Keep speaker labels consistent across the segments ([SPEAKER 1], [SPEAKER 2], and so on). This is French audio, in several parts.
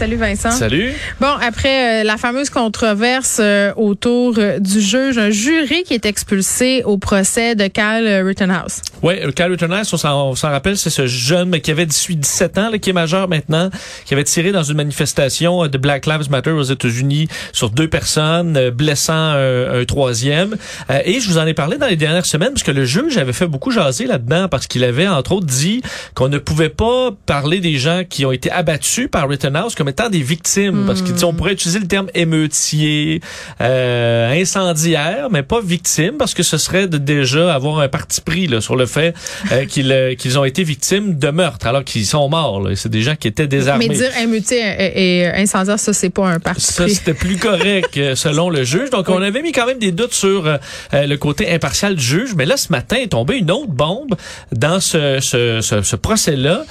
[SPEAKER 1] Salut Vincent.
[SPEAKER 2] Salut.
[SPEAKER 1] Bon, après euh, la fameuse controverse euh, autour euh, du juge, un jury qui est expulsé au procès de Kyle Rittenhouse.
[SPEAKER 2] Oui, Kyle Rittenhouse, on s'en, rappelle, c'est ce jeune mais qui avait 18-17 ans, là, qui est majeur maintenant, qui avait tiré dans une manifestation de Black Lives Matter aux États-Unis sur deux personnes, blessant un, un troisième. et je vous en ai parlé dans les dernières semaines parce que le juge avait fait beaucoup jaser là-dedans parce qu'il avait entre autres dit qu'on ne pouvait pas parler des gens qui ont été abattus par Rittenhouse comme étant des victimes, parce que on pourrait utiliser le terme émeutier, euh, incendiaire, mais pas victime, parce que ce serait de déjà avoir un parti pris là, sur le fait euh, qu'ils euh, qu'ils ont été victimes de meurtre, alors qu'ils sont morts. C'est des gens qui étaient désarmés.
[SPEAKER 1] Mais dire émeutier et, incendiaire, ça c'est pas un parti
[SPEAKER 2] ça, pris. Ça c'était plus correct euh, selon le juge. Donc on avait mis quand même des doutes sur le côté impartial du juge, mais là ce matin est tombée une autre bombe dans ce, ce, ce, ce procès-là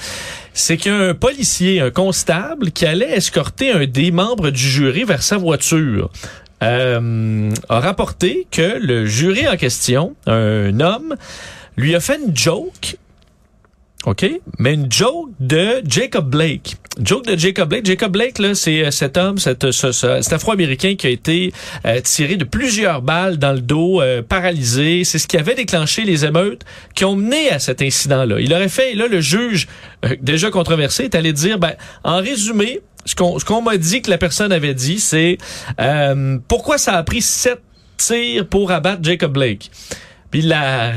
[SPEAKER 2] c'est qu'un policier, un constable, qui allait escorter un des membres du jury vers sa voiture, euh, a rapporté que le jury en question, un homme, lui a fait une joke OK? Mais une joke de Jacob Blake. Joke de Jacob Blake. Jacob Blake, là, c'est euh, cet homme, cet, ce, cet Afro-Américain qui a été euh, tiré de plusieurs balles dans le dos, euh, paralysé. C'est ce qui avait déclenché les émeutes qui ont mené à cet incident-là. Il aurait fait, là, le juge, déjà controversé, est allé dire, ben, en résumé, ce qu'on ce qu'on m'a dit que la personne avait dit, c'est pourquoi ça a pris sept tirs pour abattre Jacob Blake? Puis la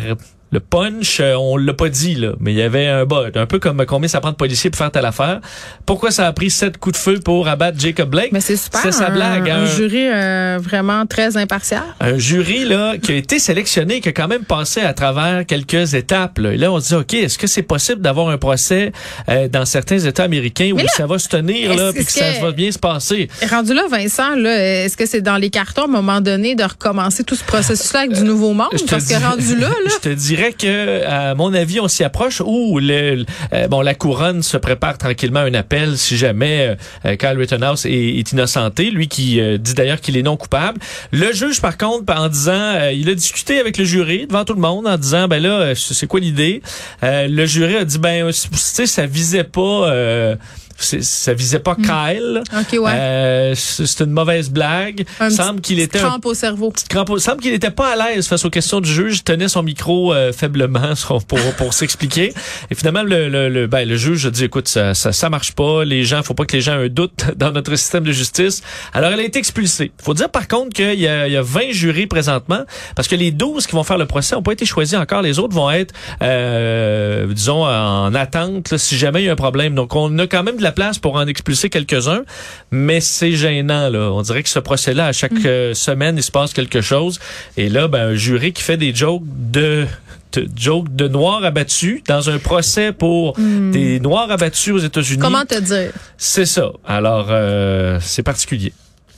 [SPEAKER 2] le punch, euh, on l'a pas dit, là, mais il y avait un bot. Un peu comme combien ça prend de policiers pour faire telle affaire. Pourquoi ça a pris sept coups de feu pour abattre Jacob Blake?
[SPEAKER 1] Mais c'est super.
[SPEAKER 2] C'est sa blague.
[SPEAKER 1] Un, un jury euh, vraiment très impartial.
[SPEAKER 2] Un jury, là, qui a été sélectionné, qui a quand même passé à travers quelques étapes. Là. Et là, on se dit, OK, est-ce que c'est possible d'avoir un procès euh, dans certains États américains où ça va se tenir, là, puis que, ça va bien se passer?
[SPEAKER 1] Rendu là, Vincent, là, est-ce que c'est dans les cartons, à un moment donné, de recommencer tout ce processus-là avec du nouveau monde? Parce que rendu là, là...
[SPEAKER 2] Je te dirais que, à mon avis, on s'y approche où le, euh, bon, la couronne se prépare tranquillement à un appel si jamais euh, Kyle Rittenhouse est, est, innocenté, lui qui euh, dit d'ailleurs qu'il est non coupable. Le juge, par contre, en disant, il a discuté avec le jury devant tout le monde en disant, ben là, c'est quoi l'idée? le jury a dit, ben, tu sais, ça visait pas ça visait pas hmm. Kyle.
[SPEAKER 1] Okay, ouais.
[SPEAKER 2] euh, c'est une mauvaise blague.
[SPEAKER 1] Un
[SPEAKER 2] semble qu'il était
[SPEAKER 1] crampe au cerveau.
[SPEAKER 2] Crampe semble qu'il n'était pas à l'aise face aux questions du juge. Il tenait son micro euh, faiblement pour pour s'expliquer. Et finalement le le, le, ben, le juge a dit écoute ça, ça ça marche pas. Les gens faut pas que les gens aient un doute dans notre système de justice. Alors elle a été expulsée. Faut dire par contre qu'il y a il y a 20 jurys présentement parce que les 12 qui vont faire le procès ont pas été choisis encore. Les autres vont être euh, disons en attente là, si jamais il y a un problème. Donc on a quand même de la place pour en expulser quelques-uns, mais c'est gênant. Là. On dirait que ce procès-là, à chaque mm. euh, semaine, il se passe quelque chose. Et là, ben, un jury qui fait des jokes de de jokes de noirs abattus dans un procès pour mm. des noirs abattus aux États-Unis.
[SPEAKER 1] Comment te dire?
[SPEAKER 2] C'est ça. Alors, euh, c'est particulier.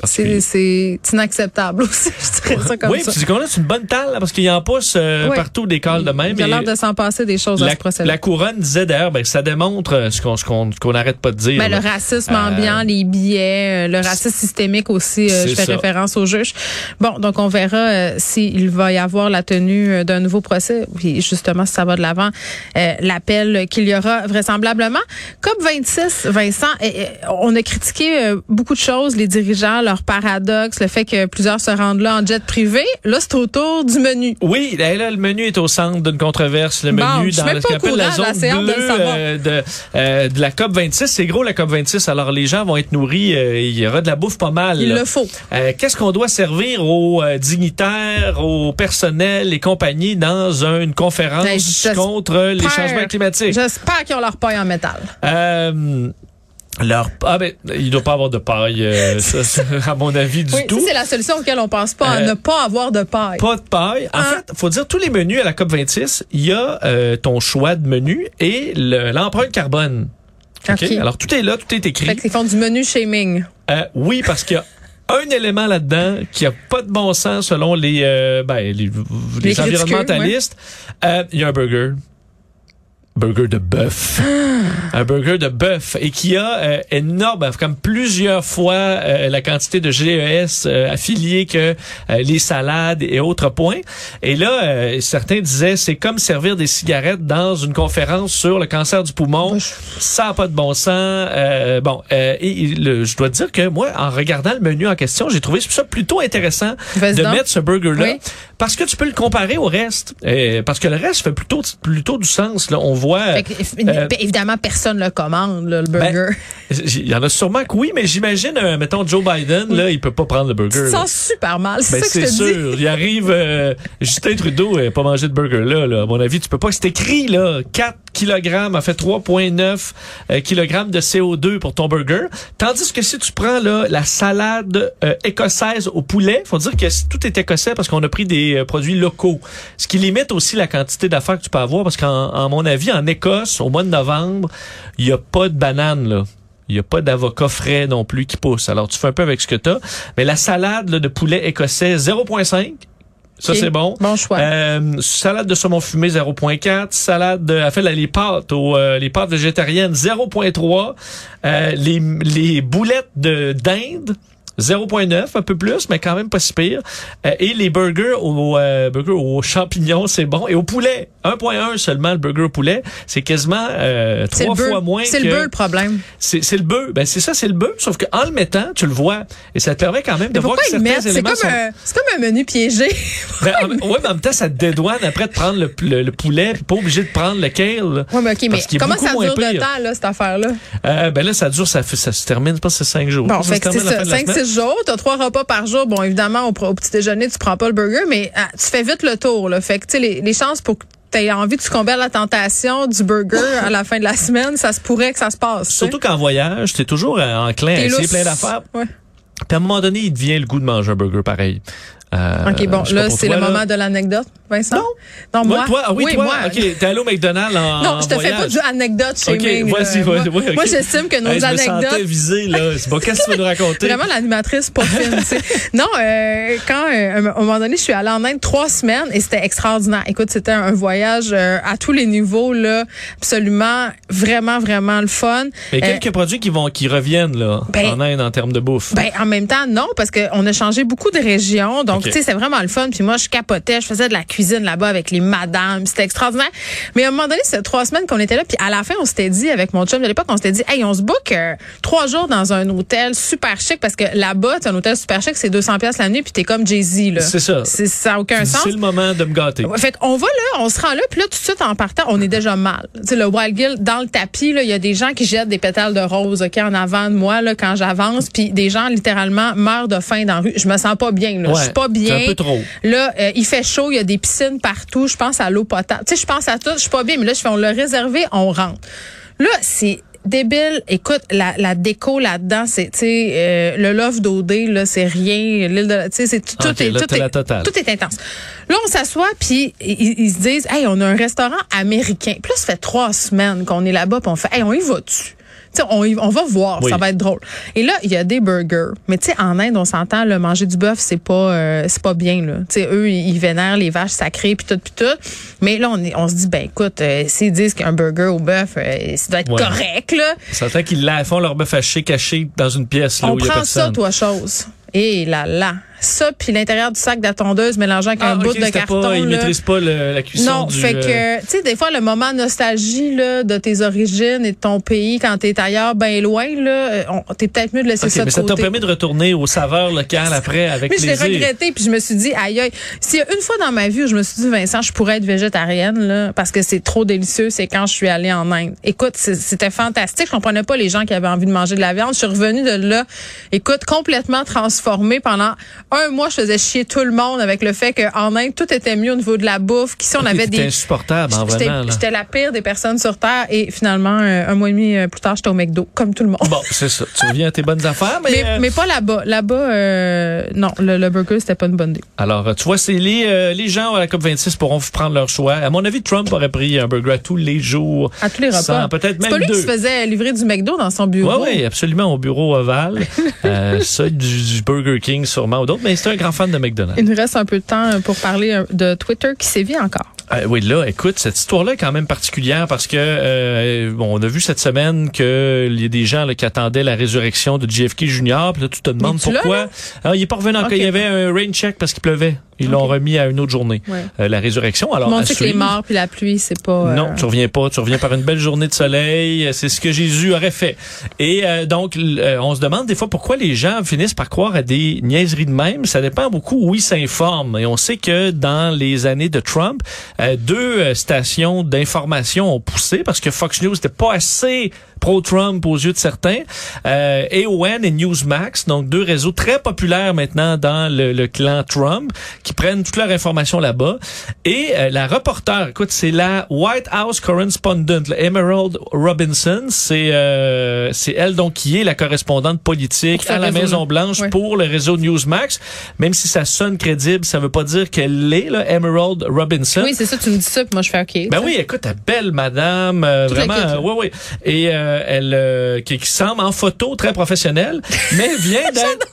[SPEAKER 1] C'est inacceptable aussi, je dirais ça comme
[SPEAKER 2] oui,
[SPEAKER 1] ça.
[SPEAKER 2] Oui, c'est une bonne talle, parce qu'il y en pousse euh, partout des calls de même.
[SPEAKER 1] Il a l'air de s'en passer des choses
[SPEAKER 2] la,
[SPEAKER 1] à ce procès
[SPEAKER 2] La couronne disait d'ailleurs, ben, ça démontre euh, ce qu'on qu'on n'arrête pas de dire.
[SPEAKER 1] Ben, le racisme euh, ambiant, les billets, le racisme systémique aussi, je fais référence au juge. Bon, donc on verra s'il va y avoir la tenue d'un nouveau procès, puis justement si ça va de l'avant, l'appel qu'il y aura vraisemblablement. COP 26, Vincent, on a critiqué beaucoup de choses, les dirigeants, leur paradoxe, le fait que plusieurs se rendent là en jet privé. Là, c'est autour du menu.
[SPEAKER 2] Oui, là, le menu est au centre d'une controverse. Le menu dans ce qu'on appelle la zone bleue euh, de, euh, de, la COP 26. C'est gros, la COP 26. Alors, les gens vont être nourris. Euh, il y aura de la bouffe pas mal.
[SPEAKER 1] Il le faut.
[SPEAKER 2] Qu'est-ce qu'on doit servir aux dignitaires, aux personnels et compagnies dans une conférence ben, contre les changements climatiques?
[SPEAKER 1] J'espère qu'ils ont leur paille en métal.
[SPEAKER 2] Leur ah ben il doit pas avoir de paille euh, ça, à mon avis du
[SPEAKER 1] oui,
[SPEAKER 2] tout.
[SPEAKER 1] c'est la solution auquel on pense pas, euh, ne pas avoir de paille.
[SPEAKER 2] Pas de paille. En hein? fait, faut dire tous les menus à la COP 26, il y a euh, ton choix de menu et l'empreinte carbone. Okay? Alors tout est là, tout est écrit.
[SPEAKER 1] Fait qu'ils font du menu shaming.
[SPEAKER 2] oui parce qu'il y a un élément là-dedans qui a pas de bon sens selon les ben, les, environnementalistes. Il y a un burger burger de bœuf. un burger de bœuf et qui a euh, énorme, comme plusieurs fois euh, la quantité de GES euh, affiliés que les salades et autres points. Et là, certains disaient c'est comme servir des cigarettes dans une conférence sur le cancer du poumon. Ça n'a pas de bon sens. bon, et je dois dire que moi, en regardant le menu en question, j'ai trouvé ça plutôt intéressant de mettre ce burger-là parce que tu peux le comparer au reste. parce que le reste fait plutôt plutôt du sens. Là, on
[SPEAKER 1] euh, évidemment, personne le commande, le ben, burger.
[SPEAKER 2] Il y en a sûrement que oui, mais j'imagine, euh, mettons, Joe Biden, là, il peut pas prendre le burger.
[SPEAKER 1] Ça sent super mal, c'est ben,
[SPEAKER 2] sûr. Il arrive, euh, Justin Trudeau n'a pas mangé de burger là, là. À mon avis, tu peux pas. C'est écrit, là, 4 kg a fait 3,9 kg de CO2 pour ton burger. Tandis que si tu prends, là, la salade écossaise au poulet, faut dire que tout est écossais parce qu'on a pris des produits locaux. Ce qui limite aussi la quantité d'affaires que tu peux avoir parce qu'en mon avis, en Écosse, au mois de novembre, il n'y a pas de banane, là. Il n'y a pas d'avocat frais non plus qui pousse. Alors, tu fais un peu avec ce que tu. Mais la salade de poulet écossais, 0,5. Ça, c'est bon.
[SPEAKER 1] Bon choix.
[SPEAKER 2] Euh, salade de saumon fumé, 0,4. Salade de, fait, les pâtes, euh, les pâtes végétariennes, 0,3. Euh, les, les boulettes de dinde, 0.9, un peu plus, mais quand même pas si pire. Euh, et les burgers au euh, burger aux champignons, c'est bon. Et au poulet, 1.1 seulement le burger au poulet, c'est quasiment euh, trois fois moins.
[SPEAKER 1] C'est le bœuf le problème.
[SPEAKER 2] C'est le bœuf. Ben c'est ça, c'est le bœuf. Sauf qu'en le mettant, tu le vois et ça te permet quand même de voir que certains éléments
[SPEAKER 1] comme
[SPEAKER 2] sont.
[SPEAKER 1] C'est comme un menu piégé.
[SPEAKER 2] ben, en, ouais, mais en même temps, ça te dédouane après de prendre le, le, poulet, pas obligé de prendre le kale.
[SPEAKER 1] Ouais, mais ok, mais comment ça dure de temps là cette affaire là
[SPEAKER 2] euh, Ben là, ça dure, ça, ça se termine, je pense, c'est cinq jours.
[SPEAKER 1] Bon, fait c'est ça, cinq six jours. T'as trois repas par jour. Bon, évidemment, au, petit déjeuner, tu prends pas le burger, mais ah, tu fais vite le tour. Là. Fait que, tu sais, les, les chances pour que tu aies envie de succomber à la tentation du burger à la fin de la semaine, ça se pourrait que ça se passe.
[SPEAKER 2] Surtout qu'en voyage, tu es toujours euh, enclin à essayer plein d'affaires. Ouais. Puis à un moment donné, il devient le goût de manger un burger pareil.
[SPEAKER 1] Euh, OK, bon, là, c'est le moment de l'anecdote, Vincent? Non.
[SPEAKER 2] Non, moi. toi, ah oui, toi? Moi. OK, t'es allé au McDonald's en
[SPEAKER 1] Non, je te fais pas du anecdote chez
[SPEAKER 2] OK, voici,
[SPEAKER 1] moi,
[SPEAKER 2] okay.
[SPEAKER 1] moi j'estime que nos
[SPEAKER 2] hey,
[SPEAKER 1] anecdotes.
[SPEAKER 2] Je me visé, là. C'est pas qu'est-ce que tu veux nous raconter?
[SPEAKER 1] Vraiment l'animatrice pas fine, tu sais. Non, euh, quand, euh, à un moment donné, je suis allée en Inde trois semaines et c'était extraordinaire. Écoute, c'était un voyage euh, à tous les niveaux, là. Absolument, vraiment, vraiment le fun.
[SPEAKER 2] Mais quelques produits qui vont, qui reviennent, là, ben, en Inde en termes de bouffe.
[SPEAKER 1] Ben, en même temps, non, parce qu'on a changé beaucoup de régions. Donc, tu sais, c'est vraiment le fun. Puis moi, je capotais. Je faisais de la cuisine là-bas avec les madames. C'était extraordinaire. Mais à un moment donné, c'est trois semaines qu'on était là. Puis à la fin, on s'était dit avec mon chum de l'époque, on s'était dit, hey, on se book euh, trois jours dans un hôtel super chic parce que là-bas, c'est un hôtel super chic, c'est 200 pièces la nuit. Puis t'es comme Jay Z là.
[SPEAKER 2] C'est ça.
[SPEAKER 1] Ça n'a aucun sens.
[SPEAKER 2] C'est le moment de me gâter.
[SPEAKER 1] Fait qu'on va là, on se rend là, puis là tout de suite en partant, on est déjà mal. Tu le Wild Gill dans le tapis là, il y a des gens qui jettent des pétales de rose, ok, en avant de moi là quand j'avance, puis des gens littéralement meurent de faim dans la rue. Je me sens pas bien là. je suis pas bien.
[SPEAKER 2] un peu trop.
[SPEAKER 1] Là, euh, il fait chaud, il y a des piscines partout. Je pense à l'eau potable. Tu sais, je pense à tout. Je suis pas bien, mais là, je fais, on l'a réservé, on rentre. Là, c'est débile. Écoute, la, la déco là-dedans, c'est, tu sais, euh, le love d'OD, là, c'est rien. L'île de, tu sais, c'est tout, est, tout, est, tout est intense. Là, on s'assoit, puis ils, se disent, hey, on a un restaurant américain. Plus ça fait trois semaines qu'on est là-bas, puis on fait, hey, on y va-tu? On, on va voir, ça va être drôle. Et là, il y a des burgers. Mais tu sais, en Inde, on s'entend, le manger du bœuf, c'est pas euh, c'est pas bien. Là. sais, eux, ils vénèrent les vaches sacrées, puis tout, puis tout. Mais là, on, est, on se dit, ben écoute, euh, s'ils disent qu'un burger au bœuf, euh, ça doit être correct. là.
[SPEAKER 2] Ça fait qu'ils font leur bœuf haché caché dans une pièce là,
[SPEAKER 1] on
[SPEAKER 2] où il y a
[SPEAKER 1] prend ça, toi, chose. Et là, là ça puis l'intérieur du sac de la tondeuse mélangé avec un ah, bout de carton.
[SPEAKER 2] Pas, ils maîtrisent pas la cuisson
[SPEAKER 1] Non, fait que euh, tu sais des fois le moment nostalgie là de tes origines et de ton pays quand tu es ailleurs bien loin là, euh, t'es peut-être mieux de laisser ça de
[SPEAKER 2] mais
[SPEAKER 1] ça
[SPEAKER 2] t'a permis de retourner aux saveurs locales après avec
[SPEAKER 1] mais je l'ai regretté puis je me suis dit aïe aïe, s'il y a une fois dans ma vie où je me suis dit Vincent, je pourrais être végétarienne là parce que c'est trop délicieux, c'est quand je suis allée en Inde. Écoute, c'était fantastique, je comprenais pas les gens qui avaient envie de manger de la viande, je suis revenue de là écoute complètement transformée pendant un mois, je faisais chier tout le monde avec le fait qu'en Inde, tout était mieux au niveau de la bouffe. Qu'ici, on avait des.
[SPEAKER 2] insupportable, hein,
[SPEAKER 1] vraiment. J'étais la pire des personnes sur Terre. Et finalement, euh, un mois et demi euh, plus tard, j'étais au McDo, comme tout le monde.
[SPEAKER 2] Bon, c'est ça. Tu reviens à tes bonnes affaires,
[SPEAKER 1] mais. Mais, euh, pas là-bas. Là-bas, non, le, burger, c'était pas une bonne idée.
[SPEAKER 2] Alors, tu vois, c'est les, les gens à la COP26 pourront prendre leur choix. À mon avis, Trump aurait pris un burger à tous les jours.
[SPEAKER 1] À tous les repas.
[SPEAKER 2] Peut-être même
[SPEAKER 1] C'est pas lui
[SPEAKER 2] qui
[SPEAKER 1] se faisait livrer du McDo dans son bureau.
[SPEAKER 2] Oui, oui, absolument, au bureau ovale. ça, du, Burger King sûrement ou d'autres. Mais c'est un grand fan de McDonald's.
[SPEAKER 1] Il nous reste un peu de temps pour parler de Twitter qui sévit encore.
[SPEAKER 2] Euh, oui, là, écoute, cette histoire-là est quand même particulière parce que euh, bon, on a vu cette semaine qu'il y a des gens là, qui attendaient la résurrection de JFK Jr. Puis là, tu te demandes pourquoi. Ah, il est pas revenu encore. Il y avait un rain check parce qu'il pleuvait. Ils l'ont remis à une autre journée. Euh, la résurrection. Alors,
[SPEAKER 1] on sait que les morts puis la pluie, c'est pas.
[SPEAKER 2] Non, tu reviens pas. Tu reviens par une belle journée de soleil. C'est ce que Jésus aurait fait. Et donc, on se demande des fois pourquoi les gens finissent par croire à des niaiseries de même. Ça dépend beaucoup où ils s'informent. Et on sait que dans les années de Trump, euh, deux euh, stations d'information ont poussé parce que Fox News n'était pas assez pro-Trump aux yeux de certains. Euh, AON et Newsmax, donc deux réseaux très populaires maintenant dans le, clan Trump, qui prennent toute leur information là-bas. Et euh, la reporter, écoute, c'est la White House correspondent, Emerald Robinson. C'est euh, c'est elle donc qui est la correspondante politique à la Maison Blanche pour le réseau Newsmax. Même si ça sonne crédible, ça veut pas dire qu'elle l'est, là, Emerald Robinson.
[SPEAKER 1] Oui, c'est ça. Tu me dis ça, puis moi je fais OK.
[SPEAKER 2] Ben oui, écoute, belle madame, euh, vraiment. oui, oui. Et euh, elle euh, qui, semble en photo très professionnelle, mais vient d'être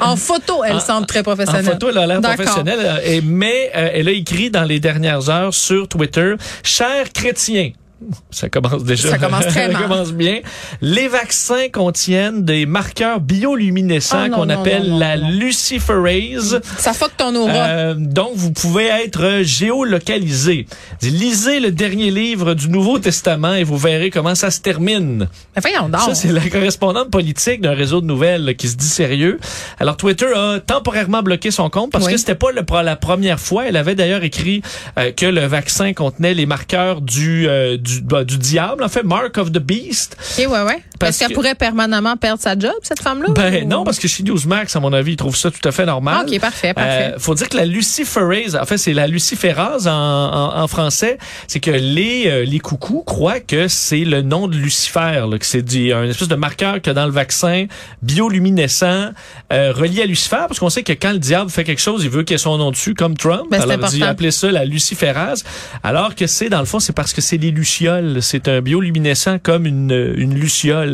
[SPEAKER 1] en photo, elle semble très professionnelle.
[SPEAKER 2] En photo, elle a l'air professionnelle, et, mais elle a écrit dans les dernières heures sur Twitter, cher chrétien. Ça commence déjà.
[SPEAKER 1] Ça commence très
[SPEAKER 2] mal. Ça commence bien. Les vaccins contiennent des marqueurs bioluminescents ah, qu'on appelle la luciferase.
[SPEAKER 1] Ça fuck ton aura. Euh,
[SPEAKER 2] donc, vous pouvez être géolocalisé. Lisez le dernier livre du Nouveau Testament et vous verrez comment ça se termine.
[SPEAKER 1] Mais voyons donc.
[SPEAKER 2] Ça, c'est la correspondante politique d'un réseau de nouvelles qui se dit sérieux. Alors, Twitter a temporairement bloqué son compte parce que c'était pas le, la première fois. Elle avait d'ailleurs écrit euh, que le vaccin contenait les marqueurs du, euh, du du, bah, du diable, en fait, Mark of the Beast.
[SPEAKER 1] OK, ouais, ouais. Parce qu'elle pourrait permanemment perdre sa job, cette femme-là?
[SPEAKER 2] Ben non, parce que chez Newsmax, à mon avis, ils trouvent ça tout à fait normal.
[SPEAKER 1] OK, parfait, parfait.
[SPEAKER 2] Euh, faut dire que la luciferase, en fait, c'est la luciférase en, en, français, c'est que les, euh, les coucous croient que c'est le nom de Lucifer, là, que c'est un espèce de marqueur que dans le vaccin bioluminescent euh, relié à Lucifer, parce qu'on sait que quand le diable fait quelque chose, il veut qu'il ait son nom dessus, comme Trump.
[SPEAKER 1] Ben,
[SPEAKER 2] Alors, il appelé ça la luciférase, alors que c'est, dans le fond, c'est parce que c'est les lucioles. C'est un bioluminescent comme une, une luciole.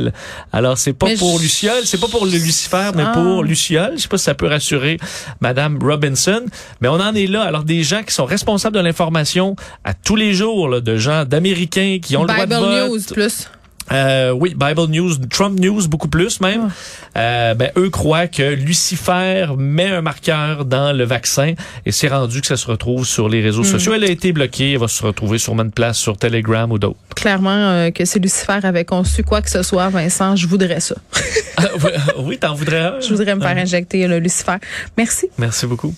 [SPEAKER 2] Alors, c'est pas pour Luciole, c'est pas pour le Lucifer, mais pour ah. Luciole. Je sais pas si ça peut rassurer Madame Robinson, mais on en est là. Alors, des gens qui sont responsables de l'information à tous les jours, de gens d'Américains qui ont le droit de vote.
[SPEAKER 1] News plus.
[SPEAKER 2] Euh, oui, Bible News, Trump News beaucoup plus même. Ah. Euh, ben, eux croient que Lucifer met un marqueur dans le vaccin et c'est rendu que ça se retrouve sur les réseaux hmm. sociaux. Elle a été bloquée, elle va se retrouver sur une place sur Telegram ou d'autres.
[SPEAKER 1] Clairement euh, que si Lucifer avait conçu quoi que ce soit, Vincent, je voudrais ça.
[SPEAKER 2] Ah, oui, t'en voudrais un?
[SPEAKER 1] Je voudrais me faire injecter le Lucifer. Merci.
[SPEAKER 2] Merci beaucoup.